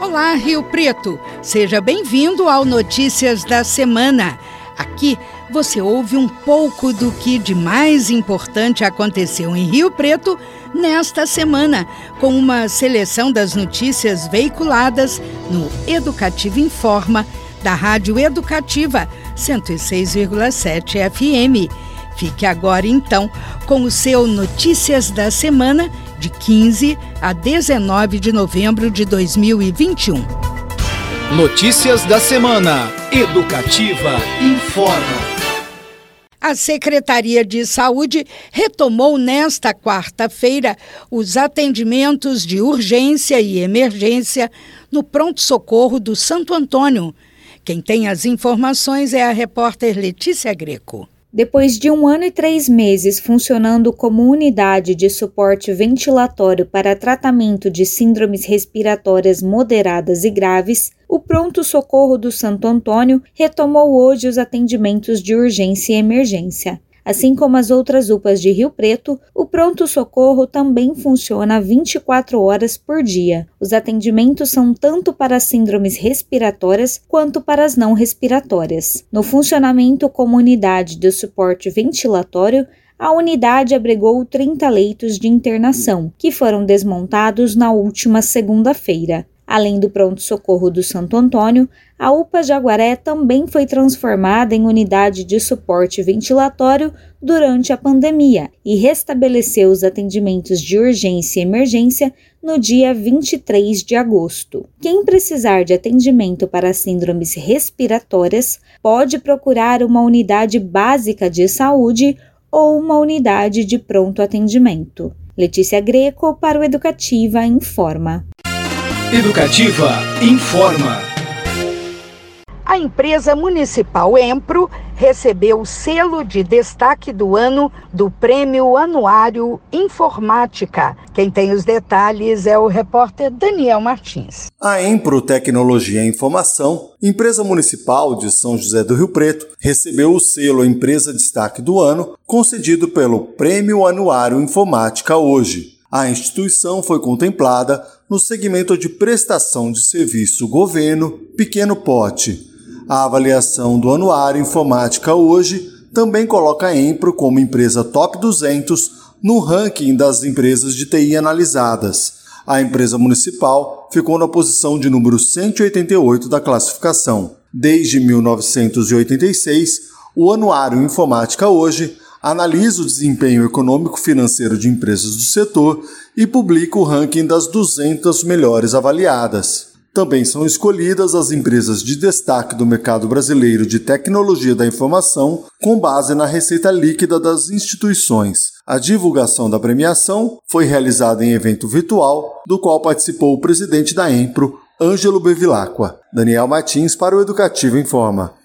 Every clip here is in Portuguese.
Olá, Rio Preto. Seja bem-vindo ao Notícias da Semana. Aqui você ouve um pouco do que de mais importante aconteceu em Rio Preto nesta semana, com uma seleção das notícias veiculadas no Educativo Informa da Rádio Educativa 106,7 FM. Fique agora então com o seu Notícias da Semana de 15 a 19 de novembro de 2021. Notícias da semana. Educativa informa. A Secretaria de Saúde retomou nesta quarta-feira os atendimentos de urgência e emergência no pronto-socorro do Santo Antônio. Quem tem as informações é a repórter Letícia Greco. Depois de um ano e três meses funcionando como unidade de suporte ventilatório para tratamento de síndromes respiratórias moderadas e graves, o Pronto Socorro do Santo Antônio retomou hoje os atendimentos de urgência e emergência. Assim como as outras UPAs de Rio Preto, o pronto-socorro também funciona 24 horas por dia. Os atendimentos são tanto para síndromes respiratórias quanto para as não respiratórias. No funcionamento como unidade de suporte ventilatório, a unidade abrigou 30 leitos de internação, que foram desmontados na última segunda-feira. Além do pronto-socorro do Santo Antônio, a UPA Jaguaré também foi transformada em unidade de suporte ventilatório durante a pandemia e restabeleceu os atendimentos de urgência e emergência no dia 23 de agosto. Quem precisar de atendimento para síndromes respiratórias pode procurar uma unidade básica de saúde ou uma unidade de pronto atendimento. Letícia Greco para o Educativa Informa. Educativa informa. A empresa municipal Empro recebeu o selo de destaque do ano do Prêmio Anuário Informática. Quem tem os detalhes é o repórter Daniel Martins. A Empro Tecnologia e Informação, empresa municipal de São José do Rio Preto, recebeu o selo Empresa Destaque do Ano, concedido pelo Prêmio Anuário Informática hoje. A instituição foi contemplada no segmento de prestação de serviço governo pequeno pote. A avaliação do Anuário Informática hoje também coloca a Empro como empresa top 200 no ranking das empresas de TI analisadas. A empresa municipal ficou na posição de número 188 da classificação. Desde 1986, o Anuário Informática hoje analisa o desempenho econômico-financeiro de empresas do setor e publica o ranking das 200 melhores avaliadas. Também são escolhidas as empresas de destaque do mercado brasileiro de tecnologia da informação com base na receita líquida das instituições. A divulgação da premiação foi realizada em evento virtual, do qual participou o presidente da Empro, Ângelo Bevilacqua. Daniel Martins para o Educativo Informa.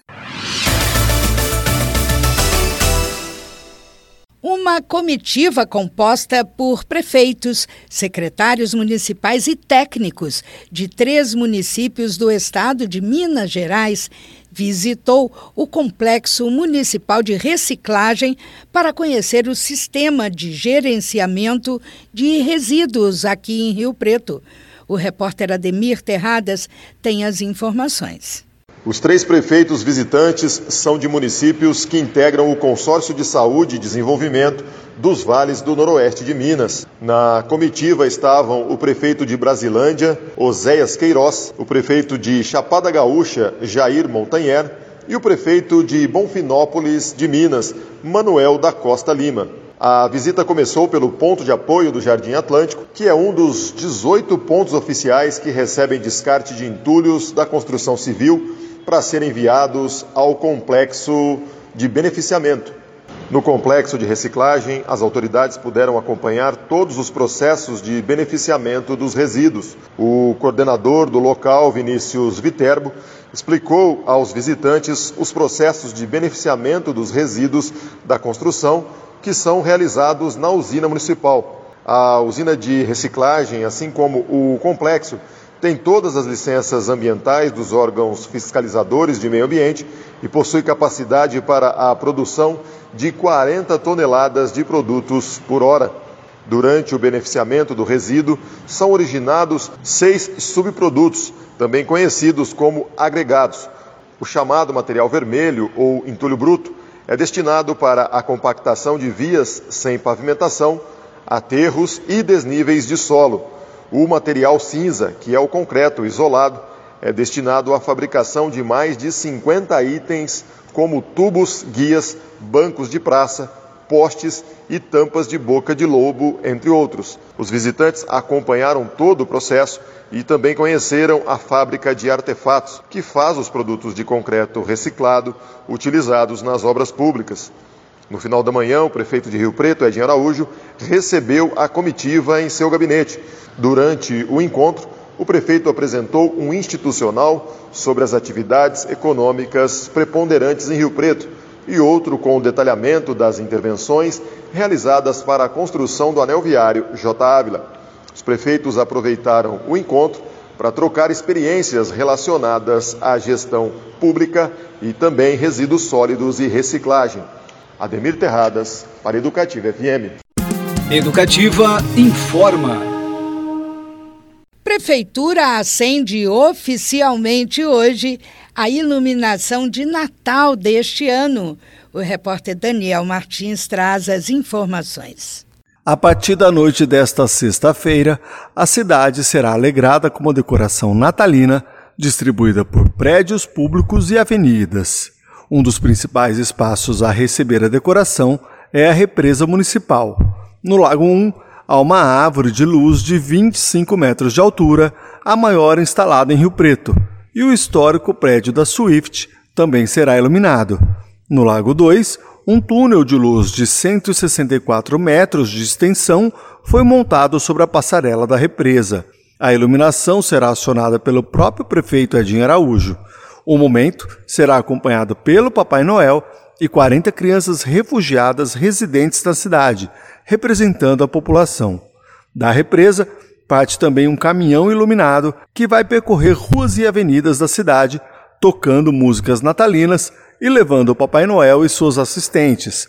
Uma comitiva composta por prefeitos, secretários municipais e técnicos de três municípios do estado de Minas Gerais visitou o Complexo Municipal de Reciclagem para conhecer o sistema de gerenciamento de resíduos aqui em Rio Preto. O repórter Ademir Terradas tem as informações. Os três prefeitos visitantes são de municípios que integram o Consórcio de Saúde e Desenvolvimento dos Vales do Noroeste de Minas. Na comitiva estavam o prefeito de Brasilândia, Oséias Queiroz, o prefeito de Chapada Gaúcha, Jair Montanher, e o prefeito de Bonfinópolis de Minas, Manuel da Costa Lima. A visita começou pelo ponto de apoio do Jardim Atlântico, que é um dos 18 pontos oficiais que recebem descarte de entulhos da construção civil para serem enviados ao complexo de beneficiamento. No complexo de reciclagem, as autoridades puderam acompanhar todos os processos de beneficiamento dos resíduos. O coordenador do local, Vinícius Viterbo, explicou aos visitantes os processos de beneficiamento dos resíduos da construção que são realizados na usina municipal. A usina de reciclagem, assim como o complexo, tem todas as licenças ambientais dos órgãos fiscalizadores de meio ambiente e possui capacidade para a produção de 40 toneladas de produtos por hora. Durante o beneficiamento do resíduo, são originados seis subprodutos, também conhecidos como agregados. O chamado material vermelho ou entulho bruto é destinado para a compactação de vias sem pavimentação, aterros e desníveis de solo. O material cinza, que é o concreto isolado, é destinado à fabricação de mais de 50 itens, como tubos, guias, bancos de praça, postes e tampas de boca de lobo, entre outros. Os visitantes acompanharam todo o processo e também conheceram a fábrica de artefatos, que faz os produtos de concreto reciclado utilizados nas obras públicas. No final da manhã, o prefeito de Rio Preto, Edinho Araújo, recebeu a comitiva em seu gabinete. Durante o encontro, o prefeito apresentou um institucional sobre as atividades econômicas preponderantes em Rio Preto e outro com o detalhamento das intervenções realizadas para a construção do anel viário J. Ávila. Os prefeitos aproveitaram o encontro para trocar experiências relacionadas à gestão pública e também resíduos sólidos e reciclagem. Ademir Terradas, para Educativa FM. Educativa informa. Prefeitura acende oficialmente hoje a iluminação de Natal deste ano. O repórter Daniel Martins traz as informações. A partir da noite desta sexta-feira, a cidade será alegrada com uma decoração natalina distribuída por prédios públicos e avenidas. Um dos principais espaços a receber a decoração é a represa municipal. No Lago 1, há uma árvore de luz de 25 metros de altura, a maior instalada em Rio Preto, e o histórico prédio da Swift também será iluminado. No Lago 2, um túnel de luz de 164 metros de extensão foi montado sobre a passarela da represa. A iluminação será acionada pelo próprio prefeito Edinho Araújo. O momento será acompanhado pelo Papai Noel e 40 crianças refugiadas residentes da cidade, representando a população. Da represa, parte também um caminhão iluminado que vai percorrer ruas e avenidas da cidade, tocando músicas natalinas e levando o Papai Noel e suas assistentes.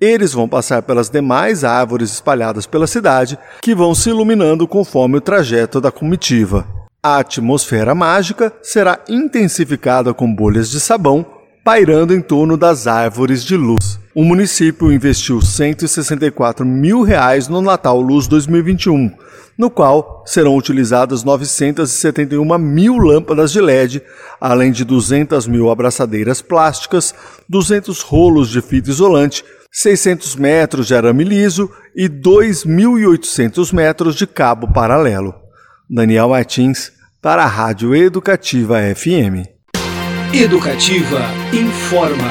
Eles vão passar pelas demais árvores espalhadas pela cidade, que vão se iluminando conforme o trajeto da comitiva. A atmosfera mágica será intensificada com bolhas de sabão pairando em torno das árvores de luz. O município investiu 164 mil reais no Natal Luz 2021, no qual serão utilizadas 971 mil lâmpadas de LED, além de 200 mil abraçadeiras plásticas, 200 rolos de fita isolante, 600 metros de arame liso e 2.800 metros de cabo paralelo. Daniel Martins, para a Rádio Educativa FM. Educativa informa.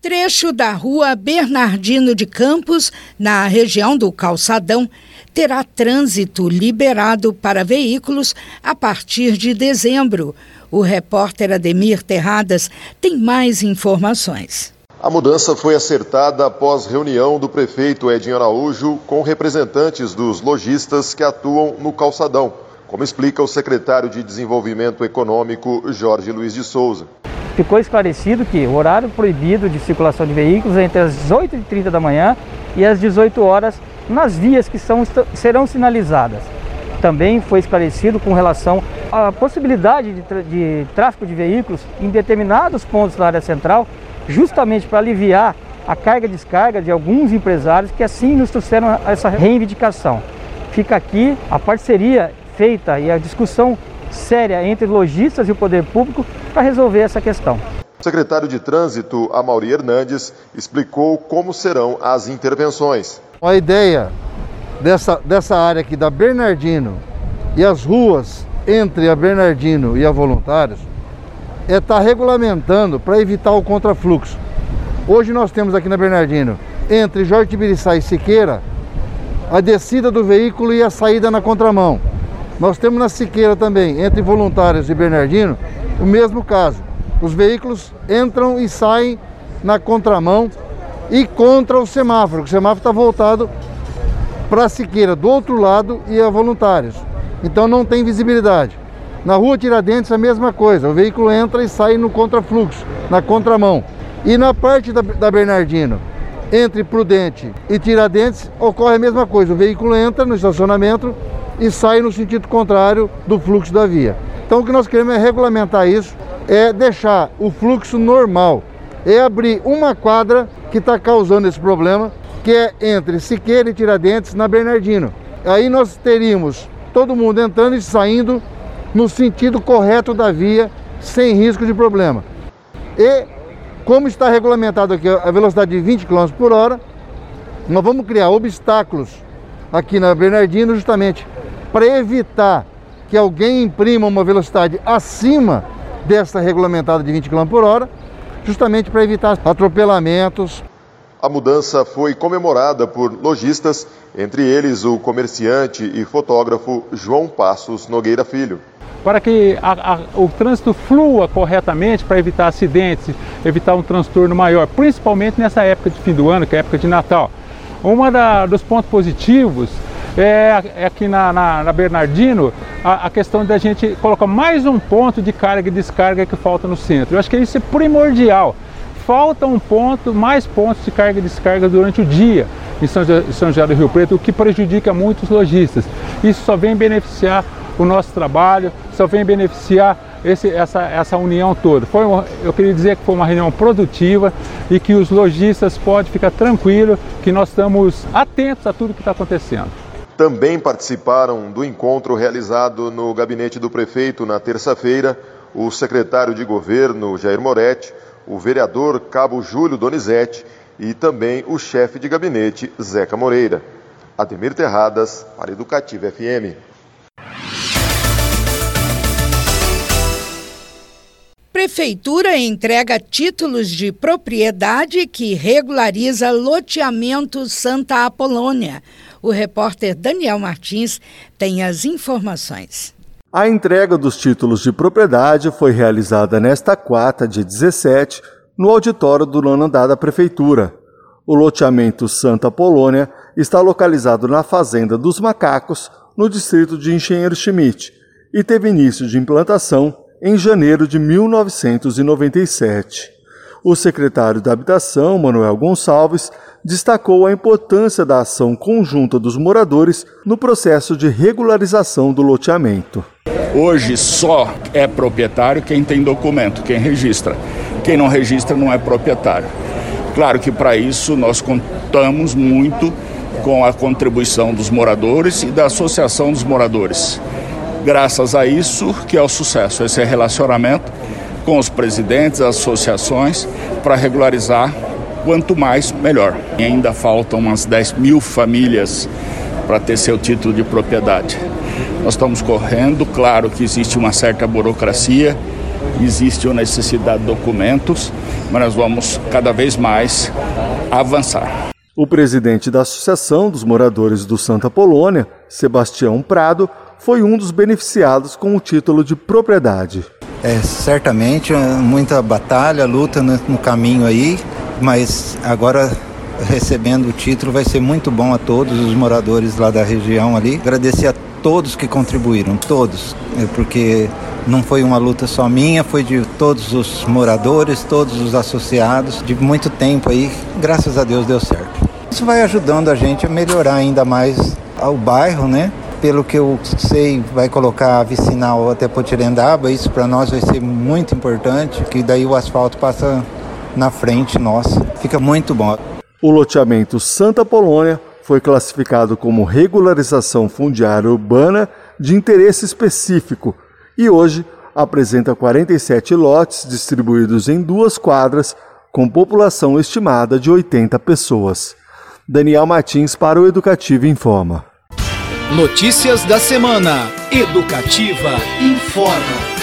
Trecho da rua Bernardino de Campos, na região do Calçadão, terá trânsito liberado para veículos a partir de dezembro. O repórter Ademir Terradas tem mais informações. A mudança foi acertada após reunião do prefeito Edinho Araújo com representantes dos lojistas que atuam no calçadão, como explica o secretário de Desenvolvimento Econômico Jorge Luiz de Souza ficou esclarecido que o horário proibido de circulação de veículos é entre as 18h30 da manhã e as 18 horas nas vias que são, serão sinalizadas. Também foi esclarecido com relação à possibilidade de, de tráfego de veículos em determinados pontos da área central, justamente para aliviar a carga e descarga de alguns empresários que assim nos trouxeram essa reivindicação. Fica aqui a parceria feita e a discussão séria entre lojistas e o poder público para resolver essa questão. O secretário de Trânsito, Amauri Hernandes, explicou como serão as intervenções. A ideia dessa, dessa área aqui da Bernardino e as ruas entre a Bernardino e a Voluntários é estar tá regulamentando para evitar o contrafluxo. Hoje nós temos aqui na Bernardino, entre Jorge Tibiriçá e Siqueira, a descida do veículo e a saída na contramão. Nós temos na Siqueira também, entre Voluntários e Bernardino, o mesmo caso. Os veículos entram e saem na contramão e contra o semáforo. O semáforo está voltado para a Siqueira, do outro lado, e a Voluntários. Então não tem visibilidade. Na rua Tiradentes a mesma coisa, o veículo entra e sai no contrafluxo, na contramão. E na parte da, da Bernardino, Entre Prudente e Tiradentes ocorre a mesma coisa. O veículo entra no estacionamento e sai no sentido contrário do fluxo da via. Então o que nós queremos é regulamentar isso, é deixar o fluxo normal, é abrir uma quadra que está causando esse problema, que é entre Siqueira e Tiradentes na Bernardino. Aí nós teríamos todo mundo entrando e saindo no sentido correto da via, sem risco de problema. E como está regulamentado aqui a velocidade de 20 km por hora, nós vamos criar obstáculos aqui na Bernardino justamente para evitar que alguém imprima uma velocidade acima dessa regulamentada de 20 km por hora, justamente para evitar atropelamentos. A mudança foi comemorada por lojistas, entre eles o comerciante e fotógrafo João Passos Nogueira Filho. Para que a, a, o trânsito flua corretamente, para evitar acidentes, evitar um transtorno maior, principalmente nessa época de fim do ano, que é a época de Natal. Um dos pontos positivos é, é aqui na, na, na Bernardino a, a, questão da gente colocar mais um ponto de carga e descarga que falta no centro. Eu acho que isso é primordial. Falta um ponto, mais pontos de carga e descarga durante o dia em São, São José do Rio Preto, o que prejudica muitos lojistas. Isso só vem beneficiar o nosso trabalho, só vem beneficiar esse, essa, essa união toda. Foi eu queria dizer que foi uma reunião produtiva e que os lojistas podem ficar tranquilos que nós estamos atentos a tudo que está acontecendo. Também participaram do encontro realizado no gabinete do prefeito na terça-feira o secretário de governo Jair Moretti, o vereador Cabo Júlio Donizete e também o chefe de gabinete Zeca Moreira. Ademir Terradas, para Educativa FM. Prefeitura entrega títulos de propriedade que regulariza loteamento Santa Apolônia. O repórter Daniel Martins tem as informações. A entrega dos títulos de propriedade foi realizada nesta quarta, dia 17, no auditório do nono andar da Prefeitura. O loteamento Santa Polônia está localizado na Fazenda dos Macacos, no distrito de Engenheiro Schmidt, e teve início de implantação em janeiro de 1997. O secretário da Habitação, Manuel Gonçalves, destacou a importância da ação conjunta dos moradores no processo de regularização do loteamento. Hoje só é proprietário quem tem documento, quem registra. Quem não registra não é proprietário. Claro que para isso nós contamos muito com a contribuição dos moradores e da Associação dos Moradores. Graças a isso que é o sucesso, esse relacionamento com os presidentes, as associações, para regularizar quanto mais, melhor. E ainda faltam umas 10 mil famílias para ter seu título de propriedade. Nós estamos correndo, claro que existe uma certa burocracia, existe uma necessidade de documentos, mas nós vamos cada vez mais avançar. O presidente da Associação dos Moradores do Santa Polônia, Sebastião Prado, foi um dos beneficiados com o título de propriedade. É certamente muita batalha, luta no, no caminho aí, mas agora recebendo o título vai ser muito bom a todos os moradores lá da região ali. Agradecer a todos que contribuíram, todos, é porque não foi uma luta só minha, foi de todos os moradores, todos os associados, de muito tempo aí, graças a Deus deu certo. Isso vai ajudando a gente a melhorar ainda mais o bairro, né? Pelo que eu sei, vai colocar a vicinal até Potirendaba, isso para nós vai ser muito importante, que daí o asfalto passa na frente nossa. Fica muito bom. O loteamento Santa Polônia foi classificado como regularização fundiária urbana de interesse específico e hoje apresenta 47 lotes distribuídos em duas quadras, com população estimada de 80 pessoas. Daniel Martins para o Educativo Informa. Notícias da semana. Educativa informa.